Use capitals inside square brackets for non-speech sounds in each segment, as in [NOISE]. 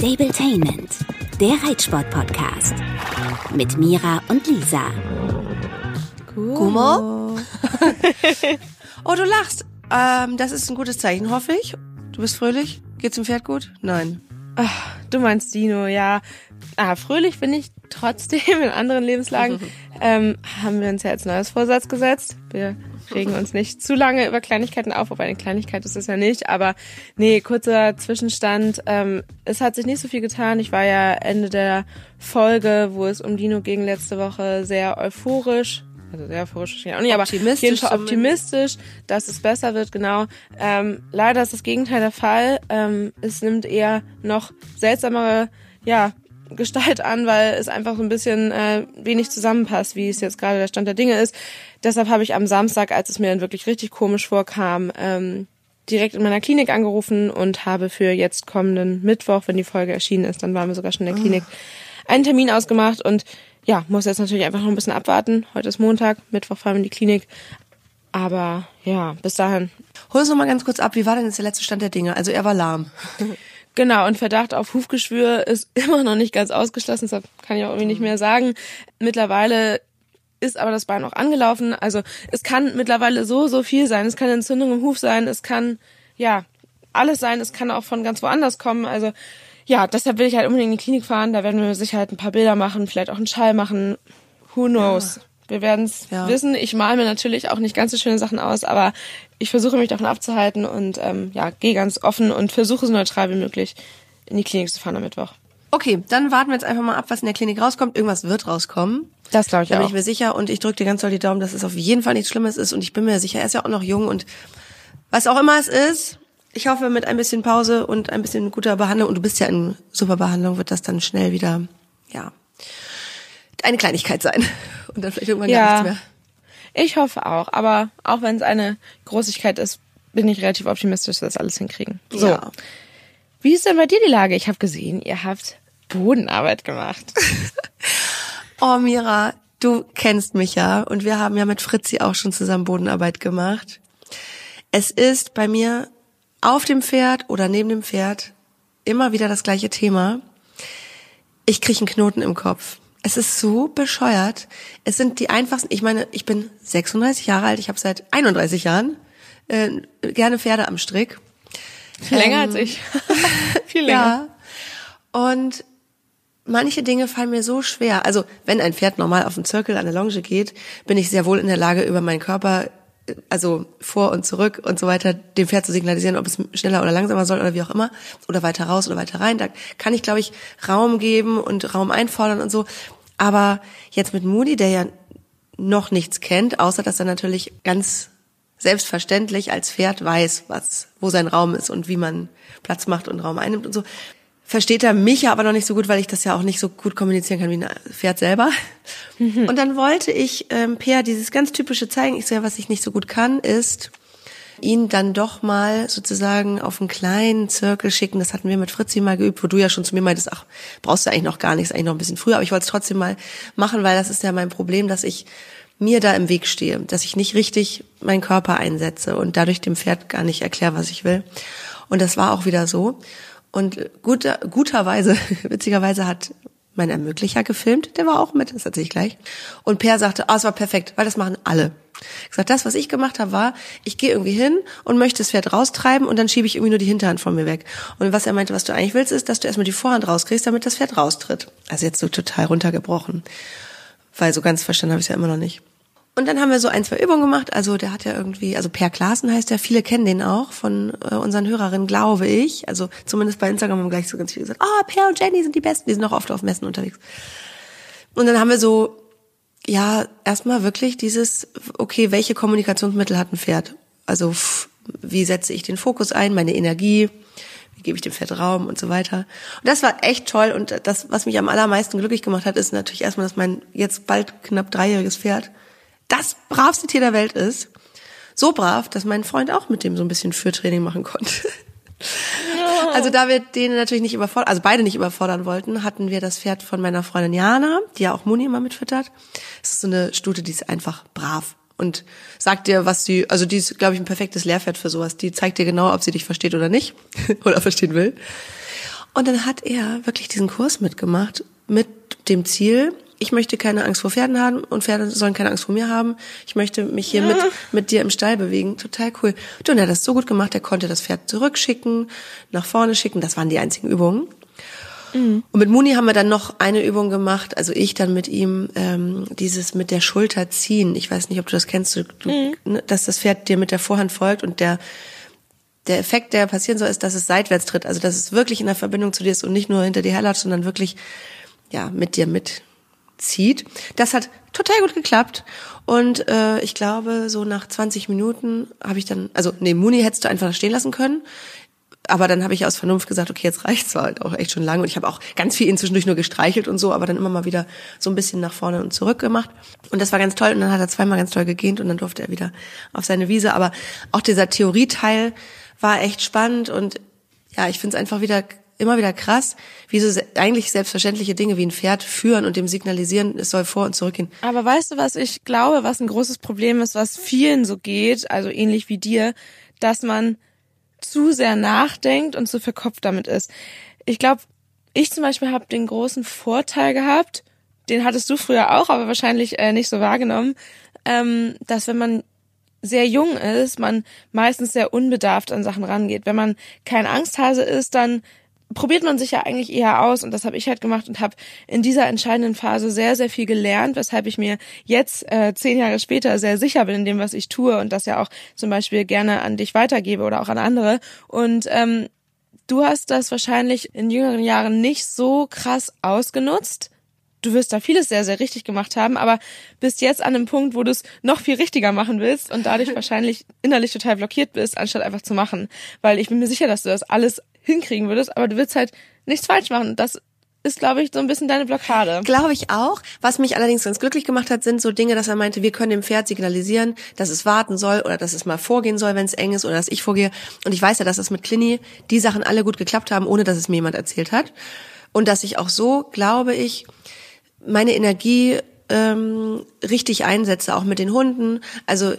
Stabletainment, der Reitsport-Podcast. Mit Mira und Lisa. Gummo? [LAUGHS] oh, du lachst. Ähm, das ist ein gutes Zeichen, hoffe ich. Du bist fröhlich? Geht's dem Pferd gut? Nein. Ach, du meinst Dino, ja. Ah, fröhlich bin ich trotzdem [LAUGHS] in anderen Lebenslagen. [LAUGHS] ähm, haben wir uns ja als neues Vorsatz gesetzt. Wir regen uns nicht zu lange über Kleinigkeiten auf, wobei eine Kleinigkeit ist es ja nicht. Aber nee, kurzer Zwischenstand. Ähm, es hat sich nicht so viel getan. Ich war ja Ende der Folge, wo es um Dino ging letzte Woche, sehr euphorisch also sehr euphorisch auch nicht, aber auf jeden Fall optimistisch, dass es besser wird, genau. Ähm, leider ist das Gegenteil der Fall. Ähm, es nimmt eher noch seltsamere, ja, Gestalt an, weil es einfach so ein bisschen äh, wenig zusammenpasst, wie es jetzt gerade der Stand der Dinge ist. Deshalb habe ich am Samstag, als es mir dann wirklich richtig komisch vorkam, ähm, direkt in meiner Klinik angerufen und habe für jetzt kommenden Mittwoch, wenn die Folge erschienen ist, dann waren wir sogar schon in der Klinik, einen Termin ausgemacht und ja, muss jetzt natürlich einfach noch ein bisschen abwarten. Heute ist Montag, Mittwoch fahren wir in die Klinik. Aber ja, bis dahin. Hol uns noch mal ganz kurz ab, wie war denn jetzt der letzte Stand der Dinge? Also er war lahm. [LAUGHS] Genau, und Verdacht auf Hufgeschwür ist [LAUGHS] immer noch nicht ganz ausgeschlossen, deshalb kann ich auch irgendwie nicht mehr sagen. Mittlerweile ist aber das Bein auch angelaufen. Also es kann mittlerweile so, so viel sein. Es kann Entzündung im Huf sein, es kann, ja, alles sein, es kann auch von ganz woanders kommen. Also ja, deshalb will ich halt unbedingt in die Klinik fahren. Da werden wir sicher halt ein paar Bilder machen, vielleicht auch einen Schall machen. Who knows? Ja. Wir werden es ja. wissen. Ich male mir natürlich auch nicht ganz so schöne Sachen aus, aber ich versuche mich davon abzuhalten und ähm, ja, gehe ganz offen und versuche so neutral wie möglich in die Klinik zu fahren am Mittwoch. Okay, dann warten wir jetzt einfach mal ab, was in der Klinik rauskommt. Irgendwas wird rauskommen. Das glaube ich da auch. bin ich mir sicher und ich drücke dir ganz doll die Daumen, dass es auf jeden Fall nichts Schlimmes ist und ich bin mir sicher, er ist ja auch noch jung und was auch immer es ist, ich hoffe mit ein bisschen Pause und ein bisschen guter Behandlung und du bist ja in super Behandlung, wird das dann schnell wieder, ja, eine Kleinigkeit sein [LAUGHS] und dann vielleicht irgendwann ja. gar nichts mehr. Ich hoffe auch, aber auch wenn es eine Großigkeit ist, bin ich relativ optimistisch, dass wir das alles hinkriegen. So. Ja. Wie ist denn bei dir die Lage? Ich habe gesehen, ihr habt Bodenarbeit gemacht. [LAUGHS] oh, Mira, du kennst mich ja und wir haben ja mit Fritzi auch schon zusammen Bodenarbeit gemacht. Es ist bei mir auf dem Pferd oder neben dem Pferd immer wieder das gleiche Thema. Ich kriege einen Knoten im Kopf. Es ist so bescheuert. Es sind die einfachsten. Ich meine, ich bin 36 Jahre alt. Ich habe seit 31 Jahren äh, gerne Pferde am Strick. Länger ähm, als ich. [LAUGHS] Viel länger. Ja. Und manche Dinge fallen mir so schwer. Also wenn ein Pferd normal auf den Zirkel an der Longe geht, bin ich sehr wohl in der Lage, über meinen Körper, also vor und zurück und so weiter, dem Pferd zu signalisieren, ob es schneller oder langsamer soll oder wie auch immer, oder weiter raus oder weiter rein. Da kann ich, glaube ich, Raum geben und Raum einfordern und so. Aber jetzt mit Moody, der ja noch nichts kennt, außer dass er natürlich ganz selbstverständlich als Pferd weiß, was, wo sein Raum ist und wie man Platz macht und Raum einnimmt und so. Versteht er mich ja aber noch nicht so gut, weil ich das ja auch nicht so gut kommunizieren kann wie ein Pferd selber. Mhm. Und dann wollte ich ähm, Per dieses ganz typische zeigen. Ich so, ja, was ich nicht so gut kann, ist ihn dann doch mal sozusagen auf einen kleinen Zirkel schicken. Das hatten wir mit Fritzi mal geübt, wo du ja schon zu mir meintest, ach, brauchst du eigentlich noch gar nichts, eigentlich noch ein bisschen früher. Aber ich wollte es trotzdem mal machen, weil das ist ja mein Problem, dass ich mir da im Weg stehe, dass ich nicht richtig meinen Körper einsetze und dadurch dem Pferd gar nicht erkläre, was ich will. Und das war auch wieder so. Und guter, guterweise, [LAUGHS] witzigerweise hat mein Ermöglicher gefilmt, der war auch mit, das erzähle ich gleich. Und Per sagte, ah, oh, es war perfekt, weil das machen alle. Ich gesagt, das, was ich gemacht habe, war, ich gehe irgendwie hin und möchte das Pferd raustreiben und dann schiebe ich irgendwie nur die Hinterhand von mir weg. Und was er meinte, was du eigentlich willst, ist, dass du erstmal die Vorhand rauskriegst, damit das Pferd raustritt. Also jetzt so total runtergebrochen. Weil so ganz verstanden habe ich es ja immer noch nicht. Und dann haben wir so ein, zwei Übungen gemacht. Also der hat ja irgendwie, also Per Klaassen heißt der, viele kennen den auch von äh, unseren Hörerinnen, glaube ich. Also zumindest bei Instagram haben wir gleich so ganz viel gesagt, oh, Per und Jenny sind die Besten, die sind auch oft auf Messen unterwegs. Und dann haben wir so ja, erstmal wirklich dieses, okay, welche Kommunikationsmittel hat ein Pferd? Also wie setze ich den Fokus ein, meine Energie, wie gebe ich dem Pferd Raum und so weiter. Und das war echt toll und das, was mich am allermeisten glücklich gemacht hat, ist natürlich erstmal, dass mein jetzt bald knapp dreijähriges Pferd das bravste Tier der Welt ist. So brav, dass mein Freund auch mit dem so ein bisschen Fürtraining machen konnte. Also da wir den natürlich nicht überfordern, also beide nicht überfordern wollten, hatten wir das Pferd von meiner Freundin Jana, die ja auch Muni immer mitfüttert. Es ist so eine Stute, die ist einfach brav und sagt dir, was sie, also die ist, glaube ich, ein perfektes Lehrpferd für sowas. Die zeigt dir genau, ob sie dich versteht oder nicht [LAUGHS] oder verstehen will. Und dann hat er wirklich diesen Kurs mitgemacht mit dem Ziel, ich möchte keine Angst vor Pferden haben und Pferde sollen keine Angst vor mir haben. Ich möchte mich hier mit, mit dir im Stall bewegen. Total cool. Du, und er hat das so gut gemacht, er konnte das Pferd zurückschicken, nach vorne schicken. Das waren die einzigen Übungen. Mhm. Und mit Muni haben wir dann noch eine Übung gemacht, also ich dann mit ihm, ähm, dieses mit der Schulter ziehen. Ich weiß nicht, ob du das kennst, du, mhm. ne, dass das Pferd dir mit der Vorhand folgt und der der Effekt, der passieren soll, ist, dass es seitwärts tritt. Also dass es wirklich in der Verbindung zu dir ist und nicht nur hinter dir herlatscht, sondern wirklich ja mit dir mitzieht. Das hat total gut geklappt. Und äh, ich glaube, so nach 20 Minuten habe ich dann, also nee, Muni hättest du einfach stehen lassen können. Aber dann habe ich aus Vernunft gesagt, okay, jetzt reicht's. Halt auch echt schon lange und ich habe auch ganz viel ihn zwischendurch nur gestreichelt und so, aber dann immer mal wieder so ein bisschen nach vorne und zurück gemacht. Und das war ganz toll. Und dann hat er zweimal ganz toll gegähnt und dann durfte er wieder auf seine Wiese, aber auch dieser Theorieteil war echt spannend. Und ja, ich finde es einfach wieder immer wieder krass, wie so eigentlich selbstverständliche Dinge wie ein Pferd führen und dem signalisieren, es soll vor und zurückgehen. Aber weißt du, was ich glaube, was ein großes Problem ist, was vielen so geht, also ähnlich wie dir, dass man zu sehr nachdenkt und zu verkopft damit ist. Ich glaube, ich zum Beispiel habe den großen Vorteil gehabt, den hattest du früher auch, aber wahrscheinlich äh, nicht so wahrgenommen, ähm, dass wenn man sehr jung ist, man meistens sehr unbedarft an Sachen rangeht. Wenn man kein Angsthase ist, dann probiert man sich ja eigentlich eher aus und das habe ich halt gemacht und habe in dieser entscheidenden Phase sehr, sehr viel gelernt, weshalb ich mir jetzt äh, zehn Jahre später sehr sicher bin in dem, was ich tue und das ja auch zum Beispiel gerne an dich weitergebe oder auch an andere. Und ähm, du hast das wahrscheinlich in jüngeren Jahren nicht so krass ausgenutzt. Du wirst da vieles sehr, sehr richtig gemacht haben, aber bist jetzt an einem Punkt, wo du es noch viel richtiger machen willst und dadurch [LAUGHS] wahrscheinlich innerlich total blockiert bist, anstatt einfach zu machen. Weil ich bin mir sicher, dass du das alles hinkriegen würdest, aber du willst halt nichts falsch machen. Das ist, glaube ich, so ein bisschen deine Blockade. Glaube ich auch. Was mich allerdings ganz glücklich gemacht hat, sind so Dinge, dass er meinte, wir können dem Pferd signalisieren, dass es warten soll oder dass es mal vorgehen soll, wenn es eng ist oder dass ich vorgehe. Und ich weiß ja, dass das mit Clini die Sachen alle gut geklappt haben, ohne dass es mir jemand erzählt hat. Und dass ich auch so, glaube ich, meine Energie ähm, richtig einsetze, auch mit den Hunden. Also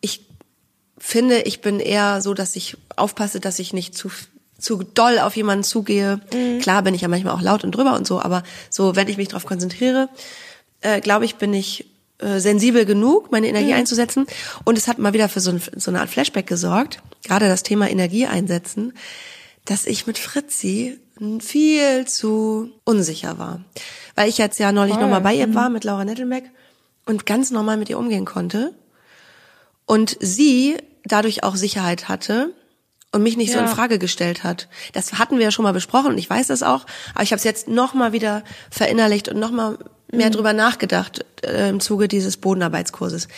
ich finde, ich bin eher so, dass ich aufpasse, dass ich nicht zu zu doll auf jemanden zugehe. Mhm. Klar bin ich ja manchmal auch laut und drüber und so, aber so, wenn ich mich darauf konzentriere, äh, glaube ich, bin ich äh, sensibel genug, meine Energie mhm. einzusetzen. Und es hat mal wieder für so, ein, so eine Art Flashback gesorgt, gerade das Thema Energie einsetzen, dass ich mit Fritzi viel zu unsicher war. Weil ich jetzt ja neulich nochmal bei ihr mhm. war mit Laura Nettelmeck und ganz normal mit ihr umgehen konnte. Und sie dadurch auch Sicherheit hatte und mich nicht ja. so in Frage gestellt hat. Das hatten wir ja schon mal besprochen und ich weiß das auch, aber ich habe es jetzt noch mal wieder verinnerlicht und noch mal mehr mhm. drüber nachgedacht äh, im Zuge dieses Bodenarbeitskurses.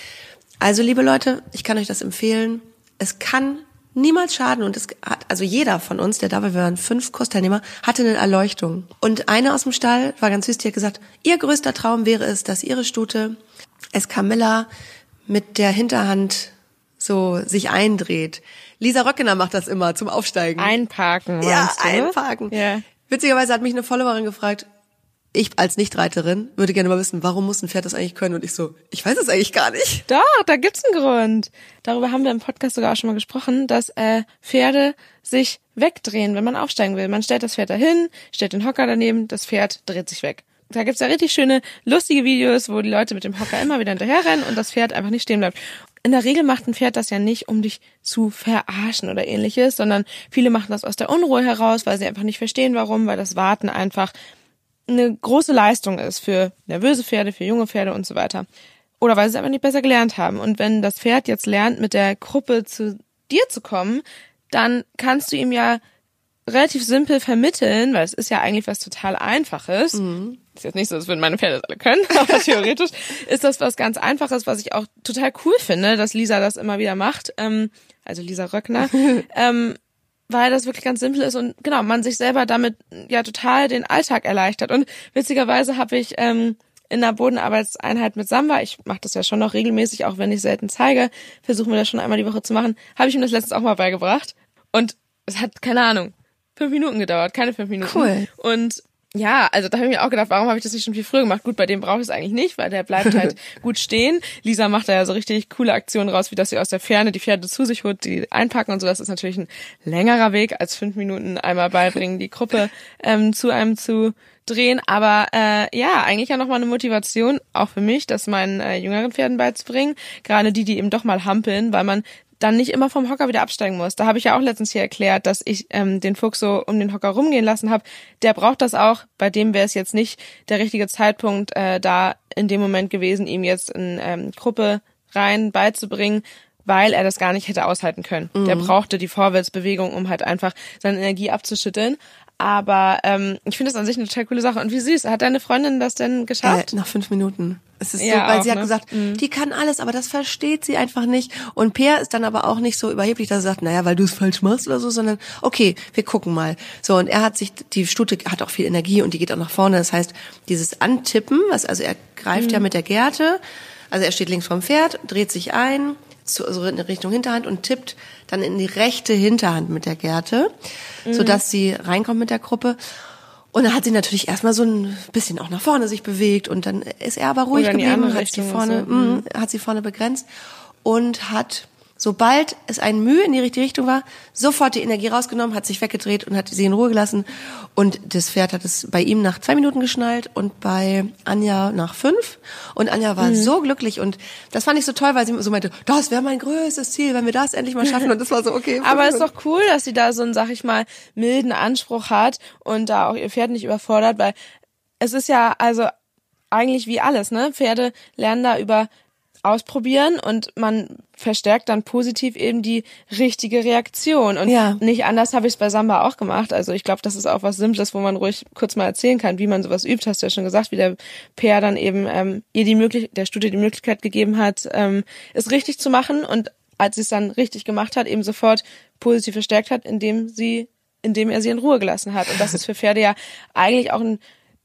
Also liebe Leute, ich kann euch das empfehlen. Es kann niemals schaden und es hat also jeder von uns, der da war, wir waren fünf Kursteilnehmer, hatte eine Erleuchtung. Und eine aus dem Stall war ganz süß, die hat gesagt, ihr größter Traum wäre es, dass ihre Stute Escamilla mit der Hinterhand so sich eindreht. Lisa Röckener macht das immer zum Aufsteigen. Einparken. Ja, du, einparken. Ja. Witzigerweise hat mich eine Followerin gefragt, ich als Nichtreiterin würde gerne mal wissen, warum muss ein Pferd das eigentlich können? Und ich so, ich weiß es eigentlich gar nicht. Doch, da gibt's einen Grund. Darüber haben wir im Podcast sogar auch schon mal gesprochen, dass äh, Pferde sich wegdrehen, wenn man aufsteigen will. Man stellt das Pferd dahin, stellt den Hocker daneben, das Pferd dreht sich weg. Da gibt's ja richtig schöne, lustige Videos, wo die Leute mit dem Hocker immer wieder hinterherrennen und das Pferd einfach nicht stehen bleibt in der Regel macht ein Pferd das ja nicht, um dich zu verarschen oder ähnliches, sondern viele machen das aus der Unruhe heraus, weil sie einfach nicht verstehen, warum, weil das Warten einfach eine große Leistung ist für nervöse Pferde, für junge Pferde und so weiter. Oder weil sie es einfach nicht besser gelernt haben. Und wenn das Pferd jetzt lernt, mit der Gruppe zu dir zu kommen, dann kannst du ihm ja relativ simpel vermitteln, weil es ist ja eigentlich was total Einfaches. Mhm. Ist jetzt nicht so, als würden meine Pferde das alle können, [LAUGHS] aber theoretisch ist das was ganz Einfaches, was ich auch total cool finde, dass Lisa das immer wieder macht. Ähm, also Lisa Röckner. [LAUGHS] ähm, weil das wirklich ganz simpel ist und genau, man sich selber damit ja total den Alltag erleichtert. Und witzigerweise habe ich ähm, in der Bodenarbeitseinheit mit Samba, ich mache das ja schon noch regelmäßig, auch wenn ich selten zeige, versuchen wir das schon einmal die Woche zu machen, habe ich ihm das letztens auch mal beigebracht. Und es hat, keine Ahnung, fünf Minuten gedauert, keine fünf Minuten. Cool. Und ja, also da habe ich mir auch gedacht, warum habe ich das nicht schon viel früher gemacht? Gut, bei dem brauche ich es eigentlich nicht, weil der bleibt halt [LAUGHS] gut stehen. Lisa macht da ja so richtig coole Aktionen raus, wie dass sie aus der Ferne die Pferde zu sich holt, die einpacken und so. Das ist natürlich ein längerer Weg als fünf Minuten einmal beibringen, die Gruppe ähm, zu einem zu drehen. Aber äh, ja, eigentlich ja nochmal eine Motivation, auch für mich, das meinen äh, jüngeren Pferden beizubringen. Gerade die, die eben doch mal hampeln, weil man dann nicht immer vom Hocker wieder absteigen muss. Da habe ich ja auch letztens hier erklärt, dass ich ähm, den Fuchs so um den Hocker rumgehen lassen habe. Der braucht das auch. Bei dem wäre es jetzt nicht der richtige Zeitpunkt, äh, da in dem Moment gewesen, ihm jetzt in ähm, Gruppe rein beizubringen, weil er das gar nicht hätte aushalten können. Mhm. Der brauchte die Vorwärtsbewegung, um halt einfach seine Energie abzuschütteln. Aber ähm, ich finde das an sich eine total coole Sache. Und wie süß, hat deine Freundin das denn geschafft? Äh, nach fünf Minuten. Es ist Ja, so, weil auch, sie hat ne? gesagt, die kann alles, aber das versteht sie einfach nicht. Und Peer ist dann aber auch nicht so überheblich, dass er sagt, naja, weil du es falsch machst oder so, sondern okay, wir gucken mal. So, und er hat sich, die Stute hat auch viel Energie und die geht auch nach vorne. Das heißt, dieses Antippen, was, also er greift ja mit der Gerte, also er steht links vom Pferd, dreht sich ein, zu, also in Richtung Hinterhand und tippt dann in die rechte Hinterhand mit der Gerte, sodass sie reinkommt mit der Gruppe. Und dann hat sie natürlich erstmal so ein bisschen auch nach vorne sich bewegt und dann ist er aber ruhig geblieben, hat sie vorne, so. mh, hat sie vorne begrenzt und hat sobald es ein Mühe in die richtige Richtung war, sofort die Energie rausgenommen, hat sich weggedreht und hat sie in Ruhe gelassen. Und das Pferd hat es bei ihm nach zwei Minuten geschnallt und bei Anja nach fünf. Und Anja Mhm. war so glücklich und das fand ich so toll, weil sie so meinte, das wäre mein größtes Ziel, wenn wir das endlich mal schaffen. Und das war so, okay. [LAUGHS] Aber ist doch cool, dass sie da so einen, sag ich mal, milden Anspruch hat und da auch ihr Pferd nicht überfordert, weil es ist ja also eigentlich wie alles, ne? Pferde lernen da über ausprobieren und man verstärkt dann positiv eben die richtige Reaktion. Und Ja. nicht anders habe ich es bei Samba auch gemacht. Also ich glaube, das ist auch was Simples, wo man ruhig kurz mal erzählen kann, wie man sowas übt, hast du ja schon gesagt, wie der Peer dann eben ähm, ihr die Möglichkeit, der Studie die Möglichkeit gegeben hat, ähm, es richtig zu machen und als sie es dann richtig gemacht hat, eben sofort positiv verstärkt hat, indem sie, indem er sie in Ruhe gelassen hat. Und das ist für Pferde ja eigentlich auch ein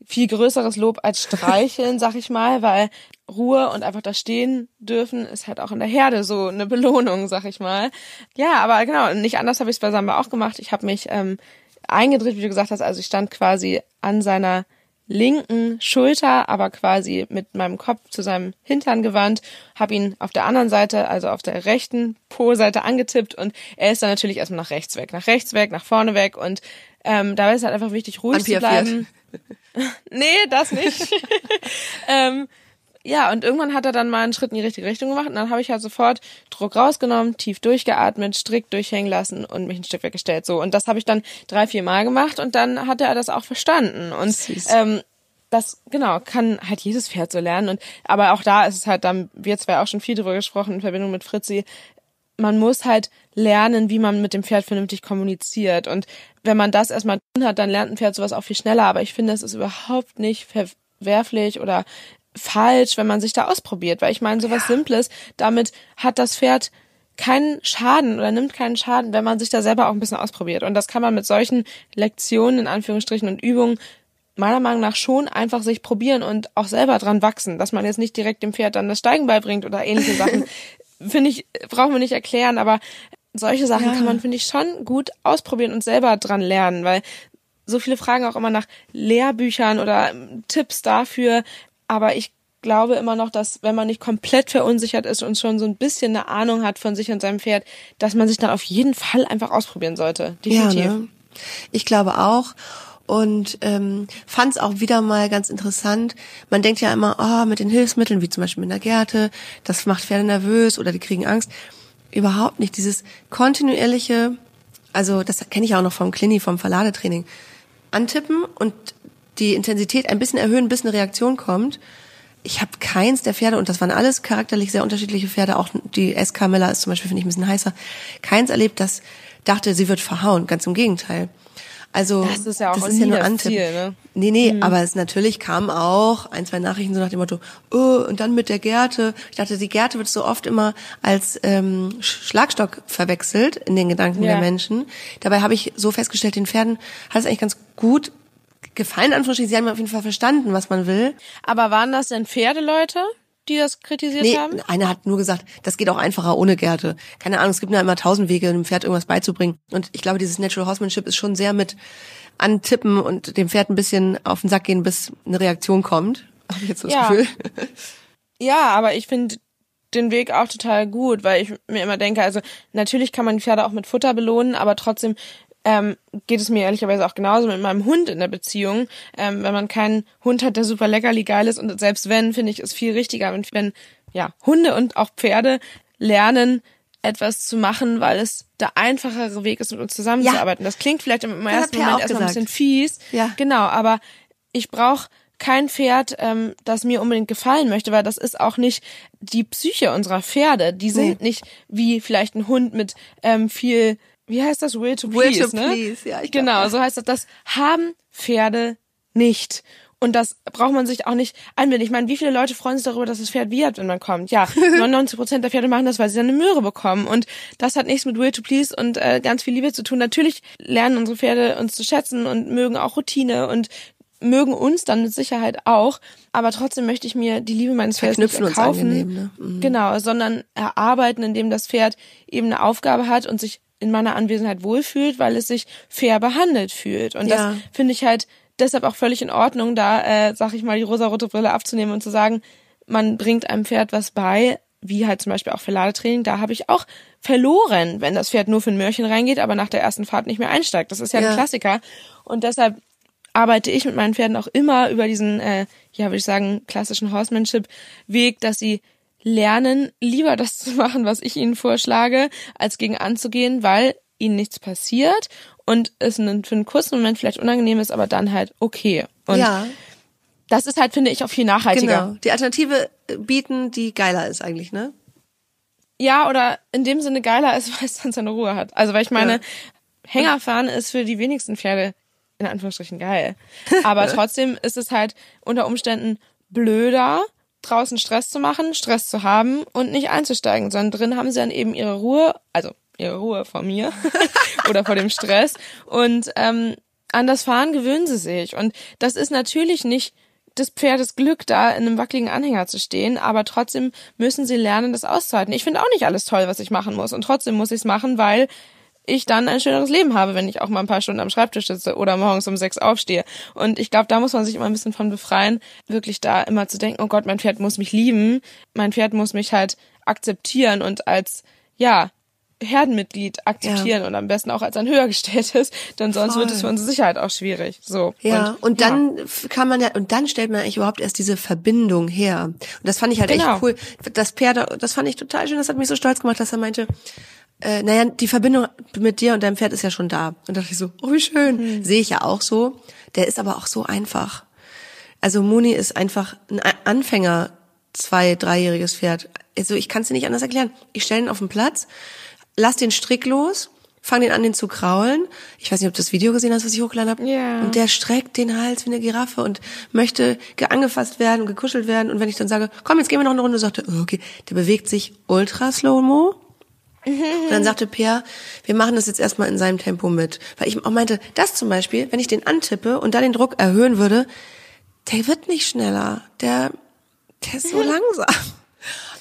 viel größeres Lob als Streicheln, sag ich mal, weil Ruhe und einfach da stehen dürfen ist halt auch in der Herde so eine Belohnung, sag ich mal. Ja, aber genau, nicht anders habe ich es bei Samba auch gemacht. Ich habe mich ähm, eingedreht, wie du gesagt hast, also ich stand quasi an seiner linken Schulter, aber quasi mit meinem Kopf zu seinem Hintern gewandt, habe ihn auf der anderen Seite, also auf der rechten Po-Seite angetippt und er ist dann natürlich erstmal nach rechts weg, nach rechts weg, nach vorne weg und ähm, da ist halt einfach wichtig, ruhig zu bleiben. [LAUGHS] nee, das nicht. [LAUGHS] ähm, ja, und irgendwann hat er dann mal einen Schritt in die richtige Richtung gemacht und dann habe ich halt sofort Druck rausgenommen, tief durchgeatmet, strikt durchhängen lassen und mich ein Stück weggestellt. So und das habe ich dann drei, vier Mal gemacht und dann hat er das auch verstanden und Süß. ähm, das genau kann halt jedes Pferd so lernen und aber auch da ist es halt dann wir zwei auch schon viel drüber gesprochen in Verbindung mit Fritzi man muss halt lernen, wie man mit dem Pferd vernünftig kommuniziert. Und wenn man das erstmal drin hat, dann lernt ein Pferd sowas auch viel schneller. Aber ich finde, es ist überhaupt nicht verwerflich oder falsch, wenn man sich da ausprobiert. Weil ich meine, sowas Simples, damit hat das Pferd keinen Schaden oder nimmt keinen Schaden, wenn man sich da selber auch ein bisschen ausprobiert. Und das kann man mit solchen Lektionen in Anführungsstrichen und Übungen meiner Meinung nach schon einfach sich probieren und auch selber dran wachsen, dass man jetzt nicht direkt dem Pferd dann das Steigen beibringt oder ähnliche Sachen. [LAUGHS] finde ich, brauchen wir nicht erklären, aber solche Sachen Ja. kann man, finde ich, schon gut ausprobieren und selber dran lernen, weil so viele fragen auch immer nach Lehrbüchern oder ähm, Tipps dafür, aber ich glaube immer noch, dass wenn man nicht komplett verunsichert ist und schon so ein bisschen eine Ahnung hat von sich und seinem Pferd, dass man sich dann auf jeden Fall einfach ausprobieren sollte. Definitiv. Ja, ne? Ich glaube auch. Und ähm, fand es auch wieder mal ganz interessant. Man denkt ja immer, oh, mit den Hilfsmitteln, wie zum Beispiel mit einer Gerte, das macht Pferde nervös oder die kriegen Angst. Überhaupt nicht. Dieses kontinuierliche, also das kenne ich auch noch vom Klini, vom Verladetraining. Antippen und die Intensität ein bisschen erhöhen, bis eine Reaktion kommt. Ich habe keins der Pferde, und das waren alles charakterlich sehr unterschiedliche Pferde, auch die SK Miller ist zum Beispiel, finde ich, ein bisschen heißer, keins erlebt, das dachte, sie wird verhauen. Ganz im Gegenteil. Also Das ist ja auch das nie nur das Antippen. Ziel, ne? Nee, nee, aber es natürlich kam auch ein, zwei Nachrichten so nach dem Motto, oh, und dann mit der Gerte. Ich dachte, die Gerte wird so oft immer als ähm, Sch- Schlagstock verwechselt in den Gedanken Ja. der Menschen. Dabei habe ich so festgestellt, den Pferden hat es eigentlich ganz gut gefallen, Anführungsstrichen. Sie haben auf jeden Fall verstanden, was man will. Aber waren das denn Pferdeleute, die das kritisiert Nee, haben? einer hat nur gesagt, das geht auch einfacher ohne Gerte. Keine Ahnung, es gibt ja immer tausend Wege, einem Pferd irgendwas beizubringen. Und ich glaube, dieses Natural Horsemanship ist schon sehr mit antippen und dem Pferd ein bisschen auf den Sack gehen, bis eine Reaktion kommt. [LAUGHS] Habe ich jetzt das Ja. Gefühl. [LAUGHS] Ja, aber ich finde den Weg auch total gut, weil ich mir immer denke, also natürlich kann man Pferde auch mit Futter belohnen, aber trotzdem ähm, geht es mir ehrlicherweise auch genauso mit meinem Hund in der Beziehung. Ähm, wenn man keinen Hund hat, der super leckerli geil ist und selbst wenn, finde ich es viel richtiger, wenn, wenn ja Hunde und auch Pferde lernen, etwas zu machen, weil es der einfachere Weg ist, mit uns zusammenzuarbeiten. Das klingt vielleicht im hat ersten Moment erstmal ein bisschen fies. Ja. Genau, aber ich brauche kein Pferd, ähm, das mir unbedingt gefallen möchte, weil das ist auch nicht die Psyche unserer Pferde. Die sind nicht wie vielleicht ein Hund mit ähm, viel, wie heißt das, Will to Will Please, to ne? please, ja, ich genau, so heißt das. Das haben Pferde nicht. Und das braucht man sich auch nicht einbilden. Ich meine, wie viele Leute freuen sich darüber, dass das Pferd wiehert, wenn man kommt? Ja, [LAUGHS] 99 Prozent der Pferde machen das, weil sie dann eine Möhre bekommen. Und das hat nichts mit Will to Please und äh, ganz viel Liebe zu tun. Natürlich lernen unsere Pferde uns zu schätzen und mögen auch Routine und mögen uns dann mit Sicherheit auch. Aber trotzdem möchte ich mir die Liebe meines Pferdes nicht erkaufen. angenehm, ne? Mhm. Genau, sondern erarbeiten, indem das Pferd eben eine Aufgabe hat und sich in meiner Anwesenheit wohlfühlt, weil es sich fair behandelt fühlt. Und Ja. das finde ich halt deshalb auch völlig in Ordnung, da, äh, sag ich mal, die rosarote Brille abzunehmen und zu sagen, man bringt einem Pferd was bei, wie halt zum Beispiel auch für Ladetraining, da habe ich auch verloren, wenn das Pferd nur für ein Möhrchen reingeht, aber nach der ersten Fahrt nicht mehr einsteigt. Das ist ja, Ja. ein Klassiker. Und deshalb arbeite ich mit meinen Pferden auch immer über diesen, äh, ja, würde ich sagen, klassischen Horsemanship-Weg, dass sie lernen, lieber das zu machen, was ich ihnen vorschlage, als gegen anzugehen, weil ihnen nichts passiert und es für einen kurzen Moment vielleicht unangenehm ist, aber dann halt okay. Und ja, das ist halt, finde ich, auch viel nachhaltiger. genau. Die Alternative äh, bieten, die geiler ist eigentlich, ne? Ja, oder in dem Sinne geiler ist, [LAUGHS] weil es dann seine Ruhe hat. Also, weil ich meine, Ja. Hängerfahren ist für die wenigsten Pferde in Anführungsstrichen geil. [LAUGHS] Aber trotzdem ist es halt unter Umständen blöder, draußen Stress zu machen, Stress zu haben und nicht einzusteigen, sondern drin haben sie dann eben ihre Ruhe, also ihre Ruhe vor mir [LAUGHS] oder vor dem Stress. Und ähm, an das Fahren gewöhnen sie sich. Und das ist natürlich nicht des Pferdes Glück, da in einem wackeligen Anhänger zu stehen, aber trotzdem müssen sie lernen, das auszuhalten. Ich finde auch nicht alles toll, was ich machen muss. Und trotzdem muss ich es machen, weil ich dann ein schöneres Leben habe, wenn ich auch mal ein paar Stunden am Schreibtisch sitze oder morgens um sechs aufstehe. Und ich glaube, da muss man sich immer ein bisschen von befreien, wirklich da immer zu denken, oh Gott, mein Pferd muss mich lieben, mein Pferd muss mich halt akzeptieren und als, ja, Herdenmitglied akzeptieren und am besten auch als ein höhergestelltes, denn sonst wird es für unsere Sicherheit auch schwierig. So. Ja, und, dann f- kann man ja, und dann stellt man eigentlich überhaupt erst diese Verbindung her. Und das fand ich halt Genau. echt cool. Das Pferd, das fand ich total schön, das hat mich so stolz gemacht, dass er meinte, äh, naja, die Verbindung mit dir und deinem Pferd ist ja schon da. Und da dachte ich so, oh, wie schön. Sehe ich ja auch so. Der ist aber auch so einfach. Also Muni ist einfach ein Anfänger, zwei, dreijähriges Pferd. Also ich kann es dir nicht anders erklären. Ich stelle ihn auf den Platz, lass den Strick los, fang den an, den zu kraulen. Ich weiß nicht, ob du das Video gesehen hast, was ich hochgeladen habe. Ja. Und der streckt den Hals wie eine Giraffe und möchte ge- angefasst werden und gekuschelt werden. Und wenn ich dann sage, komm, jetzt gehen wir noch eine Runde, sagt er, okay, der bewegt sich ultra slow-mo. Und dann sagte Per, wir machen das jetzt erstmal in seinem Tempo mit. Weil ich auch meinte, das zum Beispiel, wenn ich den antippe und da den Druck erhöhen würde, der wird nicht schneller. Der, der ist so langsam.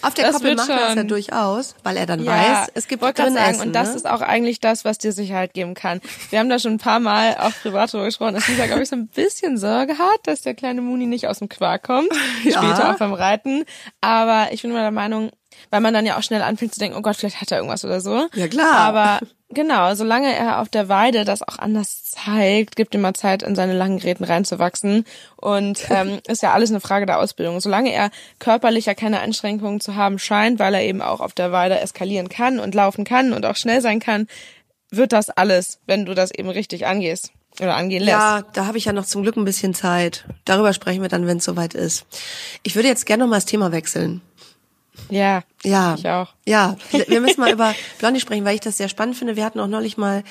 Auf der Das Koppel macht er das ja durchaus, weil er dann Ja, weiß, es gibt drin sagen, Essen. und das ne? ist auch eigentlich das, was dir Sicherheit geben kann. Wir haben da schon ein paar Mal auch privat drüber gesprochen, dass Lisa, glaube ich, so ein bisschen Sorge hat, dass der kleine Muni nicht aus dem Quark kommt, [LAUGHS] Ja. später auch beim Reiten. Aber ich bin immer der Meinung, weil man dann ja auch schnell anfängt zu denken, oh Gott, vielleicht hat er irgendwas oder so. Ja, klar. Aber genau, solange er auf der Weide das auch anders zeigt, gibt ihm mal Zeit, in seine langen Gräten reinzuwachsen. Und ähm, [LAUGHS] ist ja alles eine Frage der Ausbildung. Solange er körperlich ja keine Einschränkungen zu haben scheint, weil er eben auch auf der Weide eskalieren kann und laufen kann und auch schnell sein kann, wird das alles, wenn du das eben richtig angehst oder angehen lässt. Ja, da habe ich ja noch zum Glück ein bisschen Zeit. Darüber sprechen wir dann, wenn es soweit ist. Ich würde jetzt gerne noch mal das Thema wechseln. Ja. Ja. Ich auch. Ja, wir müssen mal [LAUGHS] über Blondie sprechen, weil ich das sehr spannend finde. Wir hatten auch neulich mal,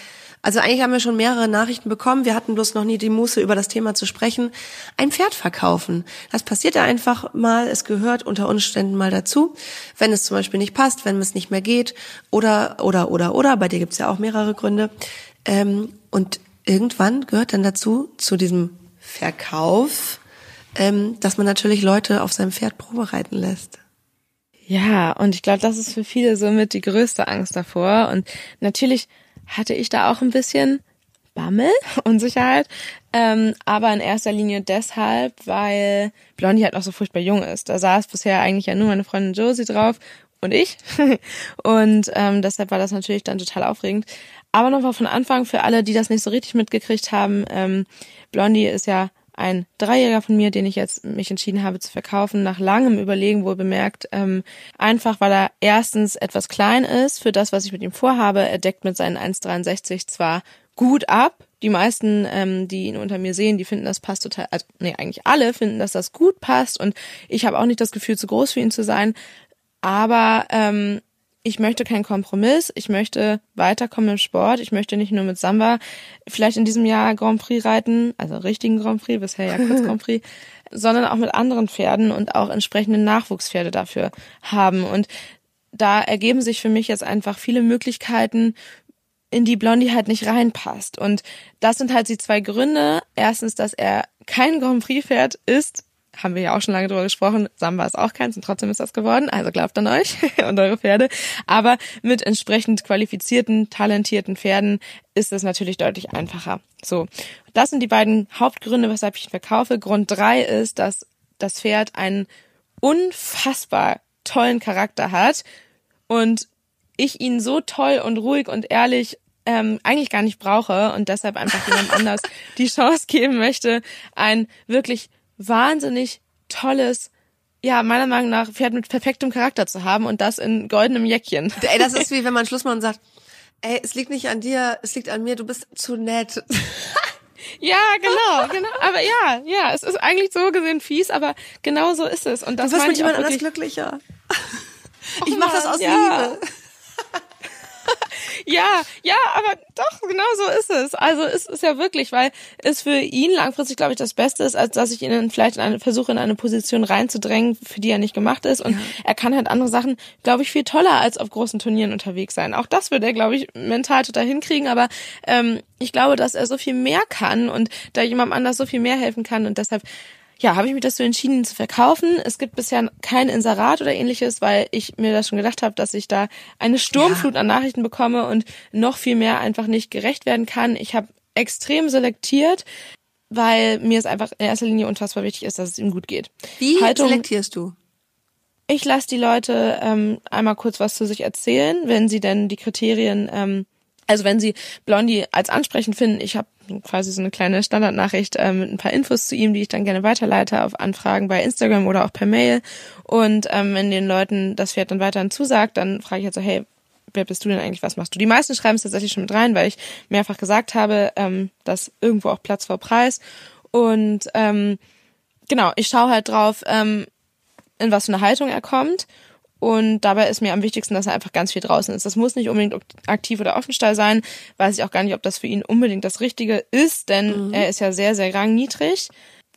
also eigentlich haben wir schon mehrere Nachrichten bekommen. Wir hatten bloß noch nie die Muße, über das Thema zu sprechen. Ein Pferd verkaufen. Das passiert ja einfach mal. Es gehört unter Umständen mal dazu. Wenn es zum Beispiel nicht passt, wenn es nicht mehr geht oder, oder, oder, oder. Bei dir gibt's ja auch mehrere Gründe. Ähm, und irgendwann gehört dann dazu, zu diesem Verkauf, ähm, dass man natürlich Leute auf seinem Pferd Probe reiten lässt. Ja, und ich glaube, das ist für viele somit die größte Angst davor. Und natürlich hatte ich da auch ein bisschen Bammel, [LAUGHS] Unsicherheit, ähm, aber in erster Linie deshalb, weil Blondie halt noch so furchtbar jung ist. Da saß bisher eigentlich ja nur meine Freundin Josie drauf und ich. [LAUGHS] und ähm, deshalb war das natürlich dann total aufregend. Aber nochmal von Anfang für alle, die das nicht so richtig mitgekriegt haben, ähm, Blondie ist ja ein Dreijähriger von mir, den ich jetzt mich entschieden habe zu verkaufen, nach langem Überlegen wohl bemerkt, ähm, einfach weil er erstens etwas klein ist für das, was ich mit ihm vorhabe. Er deckt mit seinen 1,63 zwar gut ab. Die meisten, ähm, die ihn unter mir sehen, die finden, das passt total, also nee, eigentlich alle finden, dass das gut passt und ich habe auch nicht das Gefühl, zu groß für ihn zu sein. Aber ähm, ich möchte keinen Kompromiss, ich möchte weiterkommen im Sport, ich möchte nicht nur mit Samba vielleicht in diesem Jahr Grand Prix reiten, also richtigen Grand Prix, bisher ja [LAUGHS] kurz Grand Prix, sondern auch mit anderen Pferden und auch entsprechende Nachwuchspferde dafür haben. Und da ergeben sich für mich jetzt einfach viele Möglichkeiten, in die Blondie halt nicht reinpasst. Und das sind halt die zwei Gründe. Erstens, dass er kein Grand Prix Pferd ist, haben wir ja auch schon lange drüber gesprochen. Samba ist auch keins und trotzdem ist das geworden. Also glaubt an euch [LAUGHS] und eure Pferde. Aber mit entsprechend qualifizierten, talentierten Pferden ist es natürlich deutlich einfacher. So. Das sind die beiden Hauptgründe, weshalb ich ihn verkaufe. Grund drei ist, dass das Pferd einen unfassbar tollen Charakter hat und ich ihn so toll und ruhig und ehrlich ähm, eigentlich gar nicht brauche und deshalb einfach jemand [LAUGHS] anders die Chance geben möchte, ein wirklich wahnsinnig tolles, ja, meiner Meinung nach Pferd mit perfektem Charakter zu haben und das in goldenem Jäckchen. Ey, das ist [LAUGHS] wie wenn man Schluss macht und sagt, ey, es liegt nicht an dir, es liegt an mir, du bist zu nett. [LAUGHS] Ja, genau, genau. Aber ja, ja, es ist eigentlich so gesehen fies, aber genau so ist es. Und das du wirst mit jemand anders glücklicher. ich mache das aus ja. Liebe. [LAUGHS] Ja, ja, aber doch, genau so ist es. Also es ist ja wirklich, weil es für ihn langfristig, glaube ich, das Beste ist, als dass ich ihn vielleicht in eine, versuche, in eine Position reinzudrängen, für die er nicht gemacht ist. Und ja. er kann halt andere Sachen, glaube ich, viel toller als auf großen Turnieren unterwegs sein. Auch das wird er, glaube ich, mental total hinkriegen, aber ähm, ich glaube, dass er so viel mehr kann und da jemandem anders so viel mehr helfen kann. Und deshalb ja, habe ich mich dazu entschieden, zu verkaufen. Es gibt bisher kein Inserat oder ähnliches, weil ich mir das schon gedacht habe, dass ich da eine Sturmflut ja. an Nachrichten bekomme und noch viel mehr einfach nicht gerecht werden kann. Ich habe extrem selektiert, weil mir es einfach in erster Linie unfassbar wichtig ist, dass es ihm gut geht. Wie Haltung, selektierst du? Ich lasse die Leute ähm, einmal kurz was zu sich erzählen, wenn sie denn die Kriterien ähm, also wenn Sie Blondie als ansprechend finden, ich habe quasi so eine kleine Standardnachricht äh, mit ein paar Infos zu ihm, die ich dann gerne weiterleite auf Anfragen bei Instagram oder auch per Mail. Und ähm, wenn den Leuten das Pferd dann weiterhin zusagt, dann frage ich halt so, hey, wer bist du denn eigentlich, was machst du? Die meisten schreiben es tatsächlich schon mit rein, weil ich mehrfach gesagt habe, ähm, dass irgendwo auch Platz vor Preis. Und ähm, genau, ich schaue halt drauf, ähm, in was für eine Haltung er kommt und dabei ist mir am wichtigsten, dass er einfach ganz viel draußen ist. Das muss nicht unbedingt aktiv oder Offenstall sein. Weiß ich auch gar nicht, ob das für ihn unbedingt das Richtige ist, denn mhm. er ist ja sehr, sehr rangniedrig.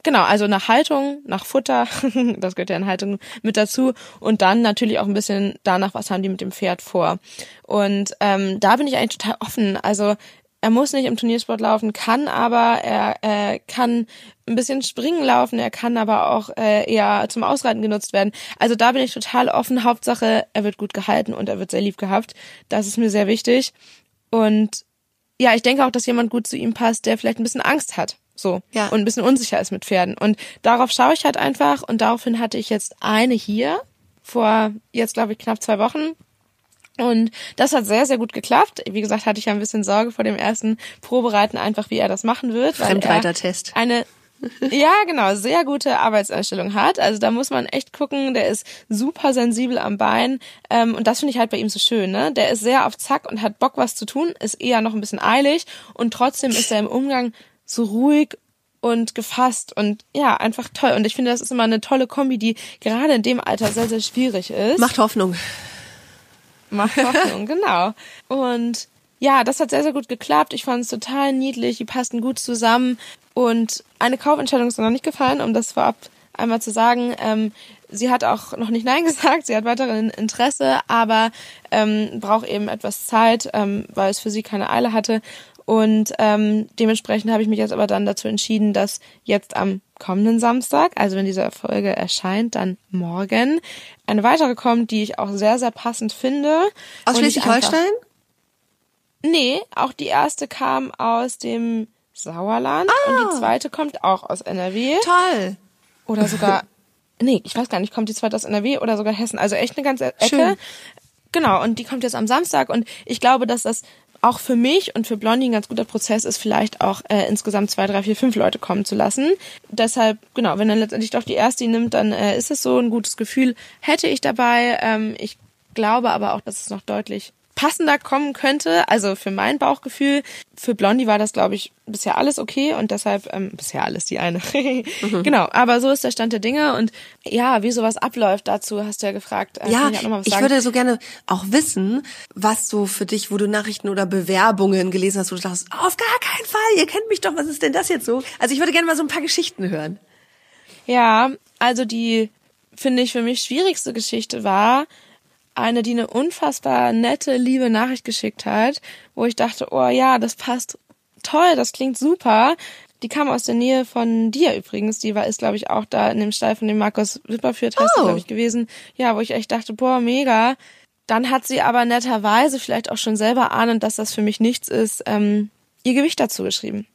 Genau, also nach Haltung, nach Futter, [LAUGHS] das gehört ja in Haltung mit dazu und dann natürlich auch ein bisschen danach, was haben die mit dem Pferd vor. Und ähm, da bin ich eigentlich total offen. Also er muss nicht im Turniersport laufen, kann aber, er äh, kann ein bisschen springen laufen, er kann aber auch äh, eher zum Ausreiten genutzt werden. Also da bin ich total offen. Hauptsache, er wird gut gehalten und er wird sehr lieb gehabt. Das ist mir sehr wichtig. Und ja, ich denke auch, dass jemand gut zu ihm passt, der vielleicht ein bisschen Angst hat. So. Ja. Und ein bisschen unsicher ist mit Pferden. Und darauf schaue ich halt einfach. Und daraufhin hatte ich jetzt eine hier vor jetzt, glaube ich, knapp zwei Wochen und das hat sehr, sehr gut geklappt. Wie gesagt, hatte ich ja ein bisschen Sorge vor dem ersten Probereiten, einfach wie er das machen wird. Fremdreiter-Test. Eine ja, genau, sehr gute Arbeitseinstellung hat. Also da muss man echt gucken, der ist super sensibel am Bein. Ähm, und das finde ich halt bei ihm so schön, ne? Der ist sehr auf Zack und hat Bock, was zu tun, ist eher noch ein bisschen eilig und trotzdem ist er im Umgang so ruhig und gefasst und ja, einfach toll. Und ich finde, das ist immer eine tolle Kombi, die gerade in dem Alter sehr, sehr schwierig ist. Macht Hoffnung. Macht Hoffnung, [LAUGHS] genau. Und ja, das hat sehr, sehr gut geklappt. Ich fand es total niedlich, die passten gut zusammen. Und eine Kaufentscheidung ist mir noch nicht gefallen, um das vorab einmal zu sagen. Ähm, sie hat auch noch nicht Nein [LAUGHS] gesagt, sie hat weiterhin Interesse, aber ähm, braucht eben etwas Zeit, ähm, weil es für sie keine Eile hatte. Und ähm, dementsprechend habe ich mich jetzt aber dann dazu entschieden, dass jetzt am kommenden Samstag, also wenn diese Folge erscheint, dann morgen, eine weitere kommt, die ich auch sehr, sehr passend finde. Aus Schleswig-Holstein? Nee, auch die erste kam aus dem Sauerland ah. und die ah. zweite kommt auch aus NRW. Toll. Oder sogar, [LAUGHS] nee, ich weiß gar nicht, kommt die zweite aus NRW oder sogar Hessen. Also echt eine ganze Ecke. Schön. Genau, und die kommt jetzt am Samstag und ich glaube, dass das auch für mich und für Blondie ein ganz guter Prozess ist, vielleicht auch äh, insgesamt zwei, drei, vier, fünf Leute kommen zu lassen. Deshalb, genau, wenn dann letztendlich doch die erste ihn nimmt, dann äh, ist es so ein gutes Gefühl, hätte ich dabei. Ähm, ich glaube aber auch, dass es noch deutlich passender kommen könnte. Also für mein Bauchgefühl. Für Blondie war das, glaube ich, bisher alles okay und deshalb, ähm, bisher alles die eine. [LAUGHS] mhm. Genau, aber so ist der Stand der Dinge und ja, wie sowas abläuft, dazu hast du ja gefragt. Äh, ja, ich, ich würde so gerne auch wissen, was so für dich, wo du Nachrichten oder Bewerbungen gelesen hast, wo du sagst, auf gar keinen Fall, ihr kennt mich doch, was ist denn das jetzt so? Also ich würde gerne mal so ein paar Geschichten hören. Ja, also die, finde ich, für mich schwierigste Geschichte war, eine, die eine unfassbar nette, liebe Nachricht geschickt hat, wo ich dachte, oh ja, das passt toll, das klingt super. Die kam aus der Nähe von dir übrigens. Die war, ist, glaube ich, auch da in dem Stall von dem Markus Wipperführt, heißt oh. glaube ich, gewesen. Ja, wo ich echt dachte, boah, mega. Dann hat sie aber netterweise, vielleicht auch schon selber ahnend, dass das für mich nichts ist, ähm, ihr Gewicht dazu geschrieben.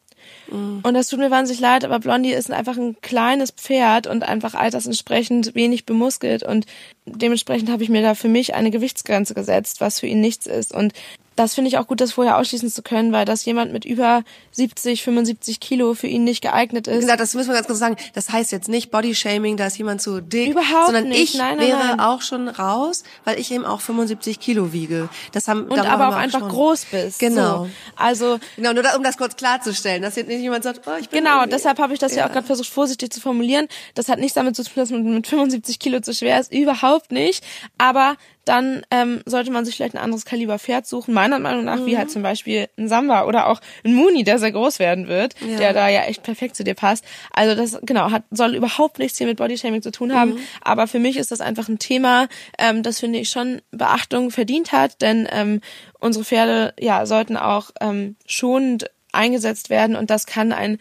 Und das tut mir wahnsinnig leid, aber Blondie ist einfach ein kleines Pferd und einfach altersentsprechend wenig bemuskelt und dementsprechend habe ich mir da für mich eine Gewichtsgrenze gesetzt, was für ihn nichts ist. Und das finde ich auch gut, das vorher ausschließen zu können, weil dass jemand mit über 70, 75 Kilo für ihn nicht geeignet ist. Wie gesagt, das müssen wir ganz kurz sagen. Das heißt jetzt nicht Bodyshaming, da ist jemand zu dick, Überhaupt sondern nicht. ich nein, nein, wäre nein. auch schon raus, weil ich eben auch 75 Kilo wiege. Das haben und aber auch einfach schon. groß bist. Genau. So. Also genau, nur um das kurz klarzustellen, dass jetzt nicht jemand sagt, oh, ich bin genau. Deshalb habe ich das ja, ja auch gerade versucht vorsichtig zu formulieren. Das hat nichts damit zu tun, dass man mit 75 Kilo zu schwer ist. Überhaupt nicht. Aber dann ähm, sollte man sich vielleicht ein anderes Kaliber Pferd suchen, meiner Meinung nach, mhm. wie halt zum Beispiel ein Samba oder auch ein Muni, der sehr groß werden wird, ja. der da ja echt perfekt zu dir passt. Also das, genau, hat, soll überhaupt nichts hier mit Bodyshaming zu tun haben, mhm. aber für mich ist das einfach ein Thema, ähm, das finde ich schon Beachtung verdient hat, denn ähm, unsere Pferde, ja, sollten auch ähm, schonend eingesetzt werden und das kann ein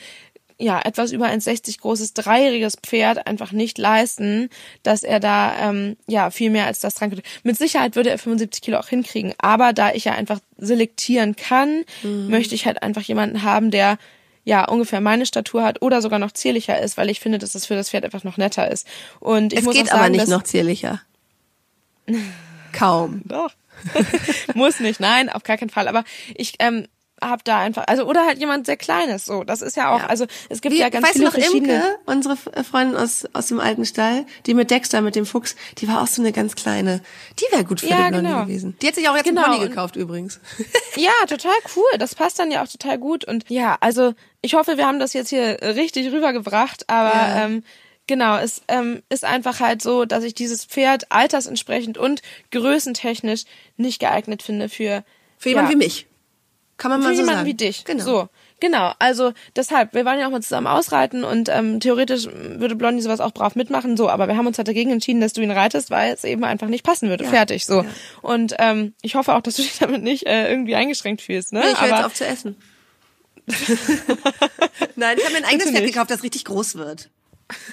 ja, etwas über 1,60 großes dreijähriges Pferd einfach nicht leisten, dass er da ähm, ja viel mehr als das dran könnte. Mit Sicherheit würde er 75 Kilo auch hinkriegen, aber da ich ja einfach selektieren kann, mhm. möchte ich halt einfach jemanden haben, der ja ungefähr meine Statur hat oder sogar noch zierlicher ist, weil ich finde, dass das für das Pferd einfach noch netter ist. Und ich es muss geht sagen, aber nicht noch zierlicher. [LAUGHS] Kaum. Doch. [LAUGHS] muss nicht, nein, auf gar keinen Fall. Aber ich ähm, hab da einfach, also oder halt jemand sehr kleines, so. Das ist ja auch, ja. also es gibt Wie, ja ganz weißt viele du noch, verschiedene. Imke, unsere Freundin aus aus dem alten Stall, die mit Dexter, mit dem Fuchs, die war auch so eine ganz kleine. Die wäre gut für ja, den genau. gewesen. Die hat sich auch jetzt genau. einen Pony gekauft übrigens. [LAUGHS] ja, total cool. Das passt dann ja auch total gut und ja, also ich hoffe, wir haben das jetzt hier richtig rübergebracht, aber ja. ähm, Genau, es ähm, ist einfach halt so, dass ich dieses Pferd altersentsprechend und größentechnisch nicht geeignet finde für für jemanden ja, wie mich. Kann man mal für so jemanden sagen. wie dich. Genau. So, genau. Also deshalb, wir waren ja auch mal zusammen ausreiten und ähm, theoretisch würde Blondie sowas auch brav mitmachen. So, aber wir haben uns halt dagegen entschieden, dass du ihn reitest, weil es eben einfach nicht passen würde. Ja. Fertig. So. Ja. Und ähm, ich hoffe auch, dass du [LAUGHS] dich damit nicht äh, irgendwie eingeschränkt fühlst. Ne? Nee, ich höre aber jetzt auf zu essen. [LAUGHS] Nein, ich habe mir ein eigenes Pferd gekauft, das richtig groß wird.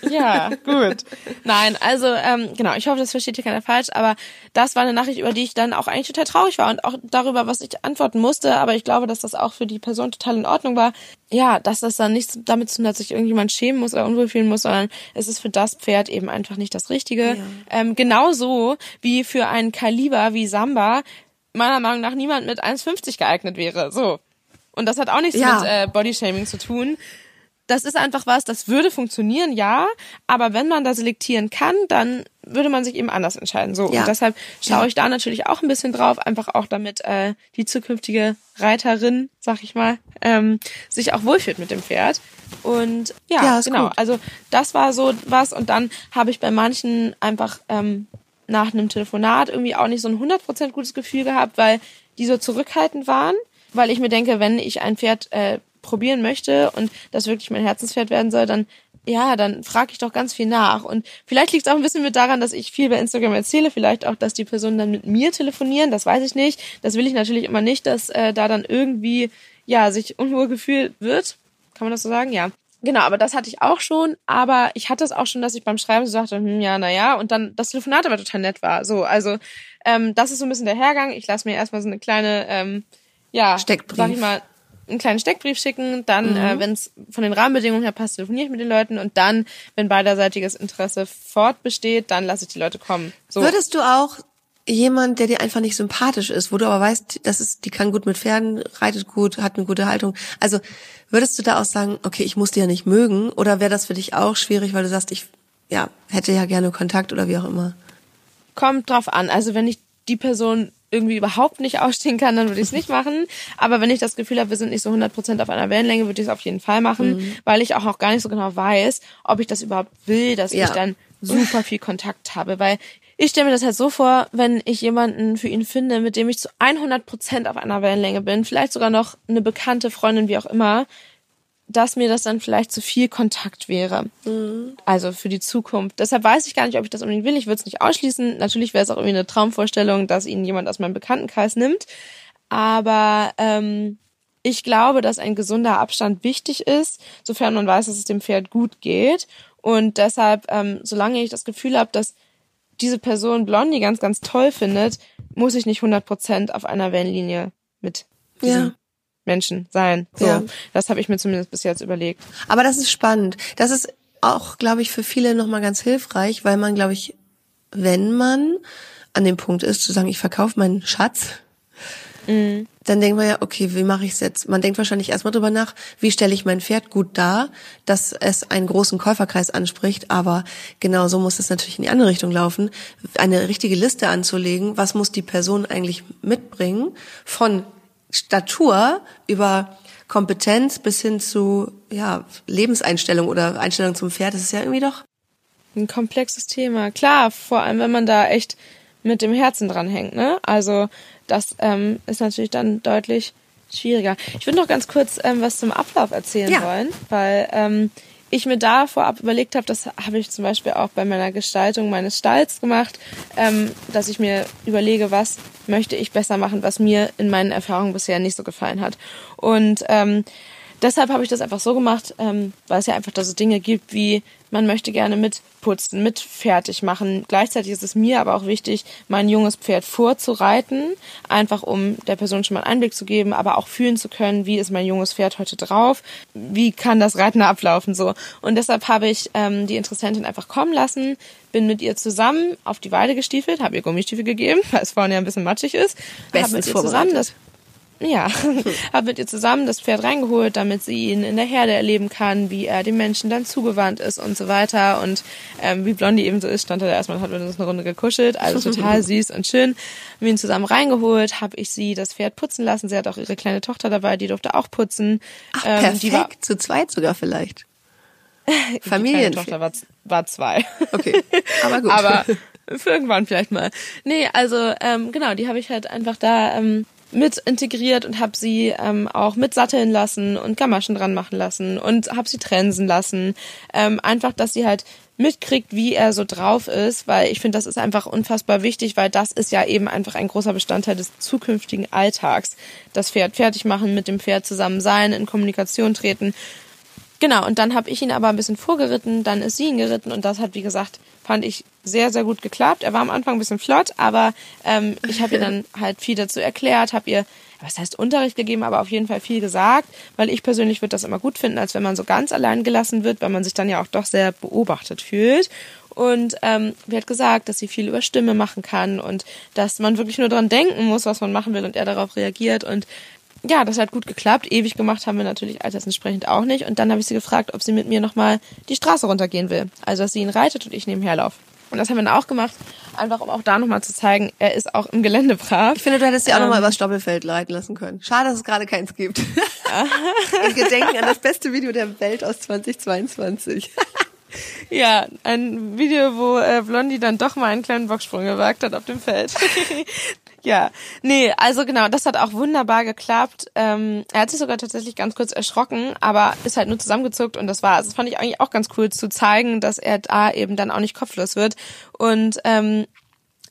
Ja, gut. Nein, also ähm, genau, ich hoffe, das versteht hier keiner falsch, aber das war eine Nachricht, über die ich dann auch eigentlich total traurig war und auch darüber, was ich antworten musste, aber ich glaube, dass das auch für die Person total in Ordnung war. Ja, dass das dann nichts damit zu tun hat, dass sich irgendjemand schämen muss oder unwohl fühlen muss, sondern es ist für das Pferd eben einfach nicht das Richtige. Ja. Ähm, genauso wie für ein Kaliber wie Samba meiner Meinung nach niemand mit 1,50 geeignet wäre. So. Und das hat auch nichts Ja. mit äh, Bodyshaming zu tun das ist einfach was, das würde funktionieren, ja, aber wenn man da selektieren kann, dann würde man sich eben anders entscheiden. So Ja. und deshalb schaue ich da natürlich auch ein bisschen drauf, einfach auch damit äh, die zukünftige Reiterin, sag ich mal, ähm, sich auch wohlfühlt mit dem Pferd. Und ja, Ja, genau. gut. Also das war so was und dann habe ich bei manchen einfach ähm, nach einem Telefonat irgendwie auch nicht so ein 100% gutes Gefühl gehabt, weil die so zurückhaltend waren, weil ich mir denke, wenn ich ein Pferd äh, probieren möchte und das wirklich mein Herzenspferd werden soll, dann ja, dann frage ich doch ganz viel nach. Und vielleicht liegt es auch ein bisschen mit daran, dass ich viel bei Instagram erzähle, vielleicht auch, dass die Personen dann mit mir telefonieren, das weiß ich nicht. Das will ich natürlich immer nicht, dass äh, da dann irgendwie ja, sich unwohl gefühlt wird. Kann man das so sagen? Ja. Genau, aber das hatte ich auch schon. Aber ich hatte es auch schon, dass ich beim Schreiben so dachte, hm, ja, naja, und dann das Telefonat aber total nett war. So, also ähm, das ist so ein bisschen der Hergang. Ich lasse mir erstmal so eine kleine, ähm, ja, Steckbrief. sag ich mal, einen kleinen Steckbrief schicken. Dann, äh, wenn es von den Rahmenbedingungen her passt, telefoniere ich mit den Leuten. Und dann, wenn beiderseitiges Interesse fortbesteht, dann lasse ich die Leute kommen. So. Würdest du auch jemand, der dir einfach nicht sympathisch ist, wo du aber weißt, das ist, die kann gut mit Pferden, reitet gut, hat eine gute Haltung. Also würdest du da auch sagen, okay, ich muss die ja nicht mögen, oder wäre das für dich auch schwierig, weil du sagst, ich ja hätte ja gerne Kontakt oder wie auch immer? kommt drauf an. Also wenn ich die Person irgendwie überhaupt nicht ausstehen kann, dann würde ich es nicht machen. Aber wenn ich das Gefühl habe, wir sind nicht so 100% auf einer Wellenlänge, würde ich es auf jeden Fall machen, Mhm. weil ich auch noch gar nicht so genau weiß, ob ich das überhaupt will, dass Ja. ich dann super viel Kontakt habe. Weil ich stelle mir das halt so vor, wenn ich jemanden für ihn finde, mit dem ich zu 100% auf einer Wellenlänge bin, vielleicht sogar noch eine bekannte Freundin, wie auch immer, dass mir das dann vielleicht zu viel Kontakt wäre. Also für die Zukunft. Deshalb weiß ich gar nicht, ob ich das unbedingt will. Ich würde es nicht ausschließen. Natürlich wäre es auch irgendwie eine Traumvorstellung, dass ihn jemand aus meinem Bekanntenkreis nimmt. Aber ähm, ich glaube, dass ein gesunder Abstand wichtig ist, sofern man weiß, dass es dem Pferd gut geht. Und deshalb, ähm, solange ich das Gefühl habe, dass diese Person Blondie ganz, ganz toll findet, muss ich nicht 100% auf einer Wellenlinie mit diesem Ja. Menschen sein. So, Ja. das habe ich mir zumindest bis jetzt überlegt. Aber das ist spannend. Das ist auch, glaube ich, für viele nochmal ganz hilfreich, weil man, glaube ich, wenn man an dem Punkt ist, zu sagen, ich verkaufe meinen Schatz, dann denkt man ja, okay, wie mache ich es jetzt? Man denkt wahrscheinlich erstmal drüber nach, wie stelle ich mein Pferd gut dar, dass es einen großen Käuferkreis anspricht, aber genau so muss es natürlich in die andere Richtung laufen, eine richtige Liste anzulegen, was muss die Person eigentlich mitbringen, von Statur über Kompetenz bis hin zu ja, Lebenseinstellung oder Einstellung zum Pferd, das ist ja irgendwie doch Ein komplexes Thema. Klar, vor allem, wenn man da echt mit dem Herzen dran hängt, ne? Also, das ähm, ist natürlich dann deutlich schwieriger. Ich würde noch ganz kurz ähm, was zum Ablauf erzählen Ja. wollen, weil ähm, ich mir da vorab überlegt habe, das habe ich zum Beispiel auch bei meiner Gestaltung meines Stalls gemacht, ähm, dass ich mir überlege, was möchte ich besser machen, was mir in meinen Erfahrungen bisher nicht so gefallen hat. Und ähm, deshalb habe ich das einfach so gemacht, ähm, weil es ja einfach da so Dinge gibt wie, man möchte gerne mitputzen, mit fertig machen. Gleichzeitig ist es mir aber auch wichtig, mein junges Pferd vorzureiten, einfach um der Person schon mal einen Einblick zu geben, aber auch fühlen zu können, wie ist mein junges Pferd heute drauf, wie kann das Reiten ablaufen so. Und deshalb habe ich ähm, die Interessentin einfach kommen lassen, bin mit ihr zusammen auf die Weide gestiefelt, habe ihr Gummistiefel gegeben, [LAUGHS] weil es vorne ja ein bisschen matschig ist, habe Bestens mit ihr zusammen das ja, [LAUGHS] habe mit ihr zusammen das Pferd reingeholt, damit sie ihn in der Herde erleben kann, wie er dem Menschen dann zugewandt ist und so weiter. Und ähm, wie Blondie eben so ist, stand er da erstmal und hat mit uns eine Runde gekuschelt. Also [LAUGHS] total süß und schön. Haben ihn zusammen reingeholt, habe ich sie das Pferd putzen lassen. Sie hat auch ihre kleine Tochter dabei, die durfte auch putzen. Ach, Ähm, perfekt, die war, zu zweit sogar vielleicht. [LAUGHS] die Familien. Tochter war, war zwei. Okay, aber gut. Aber für irgendwann vielleicht mal. Nee, also ähm, genau, die habe ich halt einfach da ähm, mit integriert und habe sie ähm, auch mit satteln lassen und Gamaschen dran machen lassen und habe sie trensen lassen. Ähm, einfach, dass sie halt mitkriegt, wie er so drauf ist, weil ich finde, das ist einfach unfassbar wichtig, weil das ist ja eben einfach ein großer Bestandteil des zukünftigen Alltags. Das Pferd fertig machen, mit dem Pferd zusammen sein, in Kommunikation treten. Genau, und dann habe ich ihn aber ein bisschen vorgeritten, dann ist sie ihn geritten und das hat, wie gesagt, fand ich sehr, sehr gut geklappt. Er war am Anfang ein bisschen flott, aber ähm, ich habe ihr dann [LAUGHS] halt viel dazu erklärt, habe ihr, was heißt Unterricht gegeben, aber auf jeden Fall viel gesagt, weil ich persönlich würde das immer gut finden, als wenn man so ganz allein gelassen wird, weil man sich dann ja auch doch sehr beobachtet fühlt. Und ähm, wie hat gesagt, dass sie viel über Stimme machen kann und dass man wirklich nur dran denken muss, was man machen will und er darauf reagiert. Und ja, das hat gut geklappt. Ewig gemacht haben wir natürlich altersentsprechend auch nicht. Und dann habe ich sie gefragt, ob sie mit mir nochmal die Straße runtergehen will. Also, dass sie ihn reitet und ich nebenher laufe. Und das haben wir dann auch gemacht, einfach um auch da nochmal zu zeigen, er ist auch im Gelände brav. Ich finde, du hättest sie auch Ähm. mal übers Stoppelfeld leiten lassen können. Schade, dass es gerade keins gibt. [LAUGHS] In Gedenken an das beste Video der Welt aus 2022. [LAUGHS] Ja, ein Video, wo äh, Blondie dann doch mal einen kleinen Bocksprung gewagt hat auf dem Feld. [LAUGHS] ja, nee, also genau, das hat auch wunderbar geklappt. Ähm, er hat sich sogar tatsächlich ganz kurz erschrocken, aber ist halt nur zusammengezuckt und das war, also das fand ich eigentlich auch ganz cool zu zeigen, dass er da eben dann auch nicht kopflos wird. Und ähm,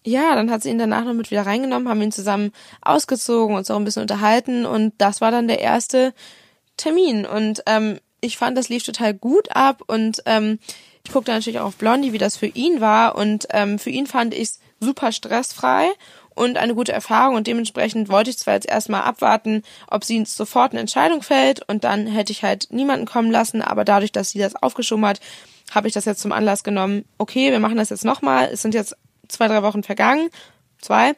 ja, dann hat sie ihn danach noch mit wieder reingenommen, haben ihn zusammen ausgezogen, uns auch ein bisschen unterhalten und das war dann der erste Termin. Und ähm, ich fand, das lief total gut ab und ähm, ich guckte natürlich auch auf Blondie, wie das für ihn war und ähm, für ihn fand ich es super stressfrei und eine gute Erfahrung. Und dementsprechend wollte ich zwar jetzt erstmal abwarten, ob sie sofort eine Entscheidung fällt. Und dann hätte ich halt niemanden kommen lassen, aber dadurch, dass sie das aufgeschoben hat, habe ich das jetzt zum Anlass genommen, okay, wir machen das jetzt nochmal, es sind jetzt zwei, drei Wochen vergangen, zwei.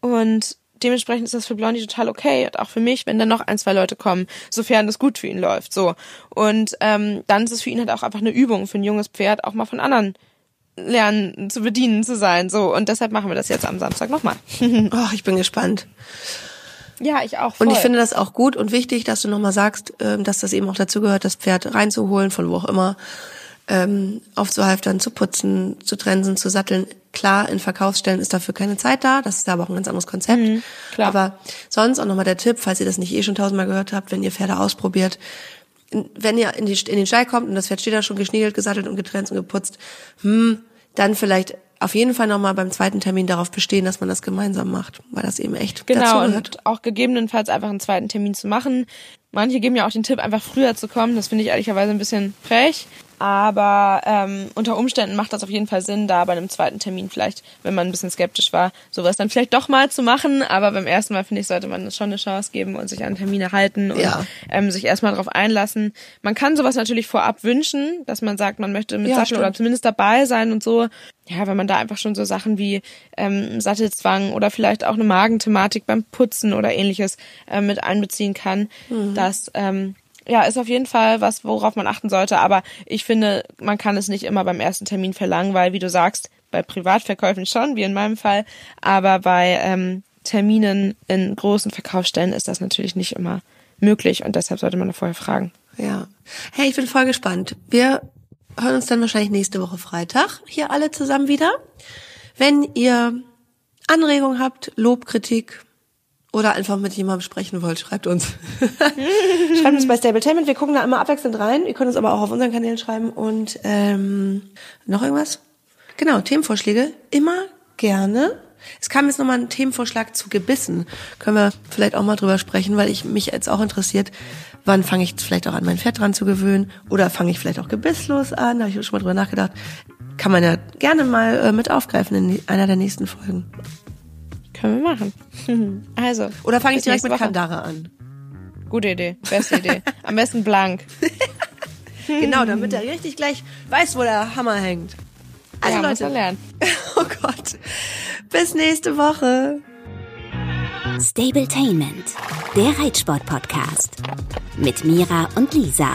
Und dementsprechend ist das für Blondie total okay. Und auch für mich, wenn dann noch ein, zwei Leute kommen, sofern das gut für ihn läuft, so. Und ähm, dann ist es für ihn halt auch einfach eine Übung für ein junges Pferd, auch mal von anderen lernen zu bedienen zu sein, so. Und deshalb machen wir das jetzt am Samstag nochmal. [LAUGHS] oh, ich bin gespannt. Ja, ich auch. Voll. Und ich finde das auch gut und wichtig, dass du nochmal sagst, ähm, dass das eben auch dazu gehört, das Pferd reinzuholen, von wo auch immer, ähm, aufzuhalftern, zu putzen, zu trensen, zu satteln. Klar, in Verkaufsstellen ist dafür keine Zeit da, das ist aber auch ein ganz anderes Konzept. Mhm, klar. Aber sonst auch nochmal der Tipp, falls ihr das nicht eh schon tausendmal gehört habt, wenn ihr Pferde ausprobiert, wenn ihr in, die, in den Stall kommt und das Pferd steht da schon geschniegelt, gesattelt und getrennt und geputzt, hm, dann vielleicht auf jeden Fall nochmal beim zweiten Termin darauf bestehen, dass man das gemeinsam macht, weil das eben echt genau und auch gegebenenfalls einfach einen zweiten Termin zu machen. Manche geben ja auch den Tipp, einfach früher zu kommen. Das finde ich ehrlicherweise ein bisschen frech. Aber ähm, unter Umständen macht das auf jeden Fall Sinn, da bei einem zweiten Termin vielleicht, wenn man ein bisschen skeptisch war, sowas dann vielleicht doch mal zu machen. Aber beim ersten Mal, finde ich, sollte man schon eine Chance geben und sich an Termine halten und ja. ähm, sich erstmal darauf einlassen. Man kann sowas natürlich vorab wünschen, dass man sagt, man möchte mit ja, Sattel oder zumindest dabei sein und so. Ja, wenn man da einfach schon so Sachen wie ähm, Sattelzwang oder vielleicht auch eine Magenthematik beim Putzen oder ähnliches äh, mit einbeziehen kann, mhm. dass ähm, ja, ist auf jeden Fall was, worauf man achten sollte. Aber ich finde, man kann es nicht immer beim ersten Termin verlangen, weil, wie du sagst, bei Privatverkäufen schon, wie in meinem Fall, aber bei ähm, Terminen in großen Verkaufsstellen ist das natürlich nicht immer möglich und deshalb sollte man da vorher fragen. Ja. Hey, ich bin voll gespannt. Wir hören uns dann wahrscheinlich nächste Woche Freitag hier alle zusammen wieder. Wenn ihr Anregungen habt, Lob, Kritik, oder einfach mit jemandem sprechen wollt, schreibt uns. [LAUGHS] schreibt uns bei Stabletainment. Wir gucken da immer abwechselnd rein. Ihr könnt uns aber auch auf unseren Kanälen schreiben. Und ähm, noch irgendwas? Genau, Themenvorschläge. Immer gerne. Es kam jetzt nochmal ein Themenvorschlag zu Gebissen. Können wir vielleicht auch mal drüber sprechen, weil ich mich jetzt auch interessiert, wann fange ich vielleicht auch an, mein Pferd dran zu gewöhnen? Oder fange ich vielleicht auch gebisslos an? Da habe ich schon mal drüber nachgedacht. Kann man ja gerne mal äh, mit aufgreifen in einer der nächsten Folgen. Können wir machen. [LAUGHS] Also. Oder fange ich direkt mit Woche. Kandare an? Gute Idee. Beste Idee. Am besten blank. [LAUGHS] genau, damit er richtig gleich weiß, wo der Hammer hängt. Also ja, Leute. lernen. [LAUGHS] Oh Gott. Bis nächste Woche. Stabletainment, der Reitsport-Podcast. Mit Mira und Lisa.